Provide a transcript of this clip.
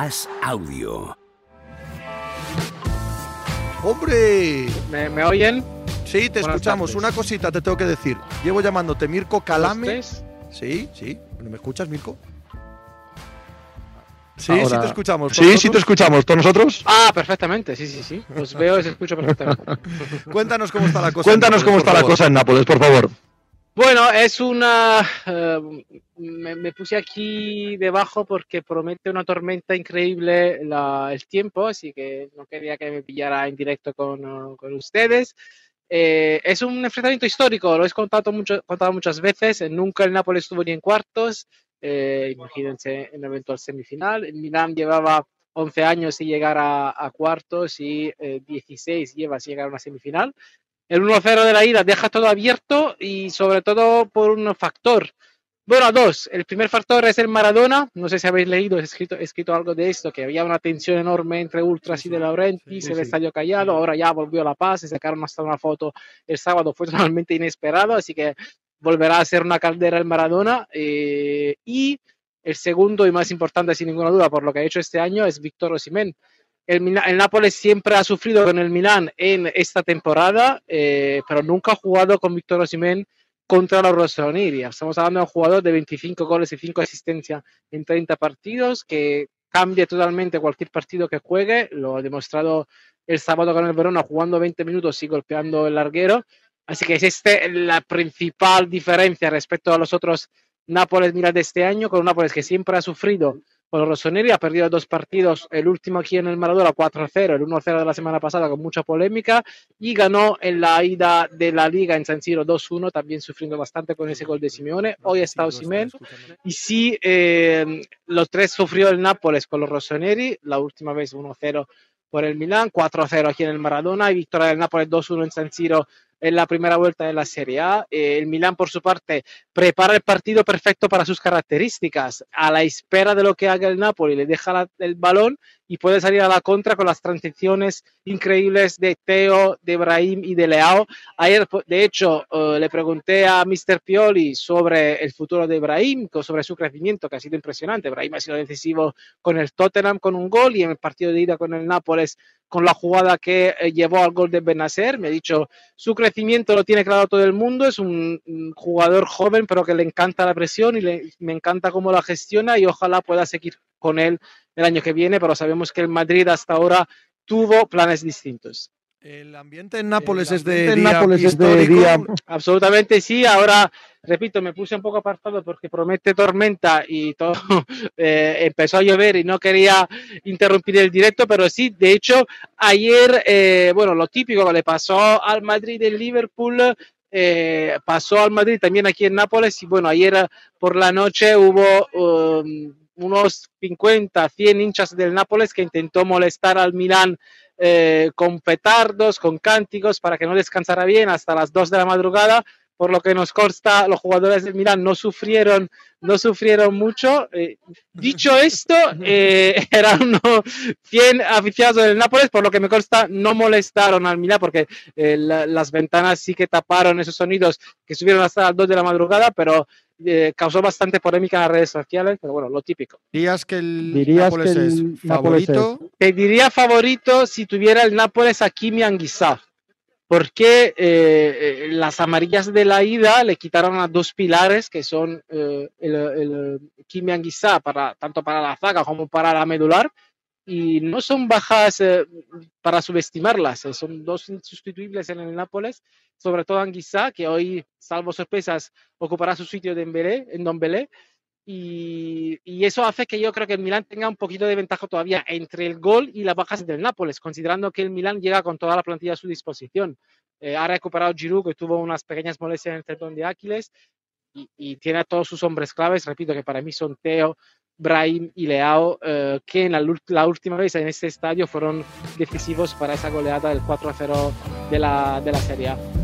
As Audio. ¡Hombre! ¿Me, me oyen? Sí, te Buenas escuchamos. tardes. Una cosita te tengo que decir. Llevo llamándote Mirko Calame. Sí, sí. ¿Me escuchas, Mirko? Sí, Ahora- sí te escuchamos. Sí, sí te escuchamos. ¿Todos nosotros? Ah, perfectamente, sí, sí, sí. Os veo y os escucho perfectamente. Cuéntanos cómo está la cosa. Cuéntanos cómo está la favor. cosa en Nápoles, por favor. Bueno, es una... eh, me, me puse aquí debajo porque promete una tormenta increíble la- el tiempo, así que no quería que me pillara en directo con, con ustedes. Eh, es un enfrentamiento histórico, lo he contado, mucho, contado muchas veces. Nunca el Nápoles estuvo ni en cuartos. eh, imagínense en eventual semifinal. El Milan llevaba 11 años sin llegar a, a cuartos y eh, 16 lleva sin llegar a una semifinal. El 1-0 de la ida deja todo abierto y sobre todo por un factor. Bueno, dos. El primer factor es el Maradona. No sé si habéis leído, he escrito, he escrito algo de esto, que había una tensión enorme entre Ultras y De Laurentiis, sí, el sí. estadio callado, ahora ya volvió la paz, se sacaron hasta una foto el sábado, fue totalmente inesperado, así que volverá a ser una caldera el Maradona. eh, y el segundo y más importante, sin ninguna duda, por lo que ha hecho este año, es Víctor Osimhen. El, el Nápoles siempre ha sufrido con el Milán en esta temporada, eh, pero nunca ha jugado con Víctor Osimhen contra los rossoneri. Estamos hablando de un jugador de 25 goles y 5 asistencias en 30 partidos, que cambia totalmente cualquier partido que juegue. Lo ha demostrado el sábado con el Verona jugando 20 minutos y golpeando el larguero. Así que es este la principal diferencia respecto a los otros Nápoles Milan de este año, con un Nápoles que siempre ha sufrido con los rossoneri, ha perdido dos partidos, el último aquí en el Maradona 4-0, el 1-0 de la semana pasada con mucha polémica, y ganó en la ida de la Liga en San Siro 2-1, también sufriendo bastante con ese gol de Simeone. Hoy está Osimhen, y sí, eh, los tres sufrió el Nápoles con los rossoneri, la última vez 1-0 por el Milán, 4-0 aquí en el Maradona y victoria del Nápoles 2-1 en San Siro en la primera vuelta de la Serie A. Eh, el Milán, por su parte, prepara el partido perfecto para sus características. A la espera de lo que haga el Napoli, le deja la- el balón y puede salir a la contra con las transiciones increíbles de Teo, de Brahim y de Leao. Ayer, de hecho, eh, le pregunté a Mr. Pioli sobre el futuro de Brahim, sobre su crecimiento, que ha sido impresionante. Brahim ha sido decisivo con el Tottenham con un gol y en el partido de ida con el Nápoles con la jugada que eh, llevó al gol de Benacer. Me ha dicho, su crecimiento lo tiene claro todo el mundo, es un, un jugador joven, pero que le encanta la presión y le- me encanta cómo la gestiona y ojalá pueda seguir con él el año que viene, pero sabemos que el Madrid hasta ahora tuvo planes distintos. El ambiente en Nápoles es de en día Nápoles es de día- Absolutamente sí. Ahora, repito, me puse un poco apartado porque promete tormenta y todo eh, empezó a llover y no quería interrumpir el directo, pero sí, de hecho, ayer, eh, bueno, lo típico que le pasó al Madrid en Liverpool. eh, pasó al Madrid también aquí en Nápoles y bueno, ayer por la noche hubo um, unos 50, 100 hinchas del Nápoles que intentó molestar al Milán eh, con petardos, con cánticos para que no descansara bien hasta las 2 de la madrugada. Por lo que nos consta, los jugadores del Milán no sufrieron, no sufrieron mucho. Eh, dicho esto, eh, eran unos 100 aficionados del Nápoles, por lo que me consta, no molestaron al Milán porque eh, la- las ventanas sí que taparon esos sonidos que subieron hasta las 2 de la madrugada, pero eh, causó bastante polémica en las redes sociales, pero bueno, lo típico. Dirías que el Dirías Nápoles que el es Nápoles favorito. Te diría favorito si tuviera el Nápoles a Kimi Anguissa, porque eh, eh, las amarillas de la ida le quitaron a dos pilares que son eh, el, el Kimi Anguissa para, tanto para la zaga como para la medular y no son bajas eh, para subestimarlas, eh, son dos insustituibles en el Nápoles, sobre todo Anguissa, que hoy, salvo sorpresas, ocupará su sitio de Dembélé, en Dombelé, y, y eso hace que yo creo que el Milan tenga un poquito de ventaja todavía entre el gol y las bajas del Nápoles, considerando que el Milan llega con toda la plantilla a su disposición. Eh, ha recuperado Giroud, que tuvo unas pequeñas molestias en el tendón de Aquiles, y, y tiene a todos sus hombres claves, repito, que para mí son Teo, Brahim y Leao, eh, que en la, la última vez en este estadio fueron decisivos para esa goleada del 4-0 de la, de la Serie A.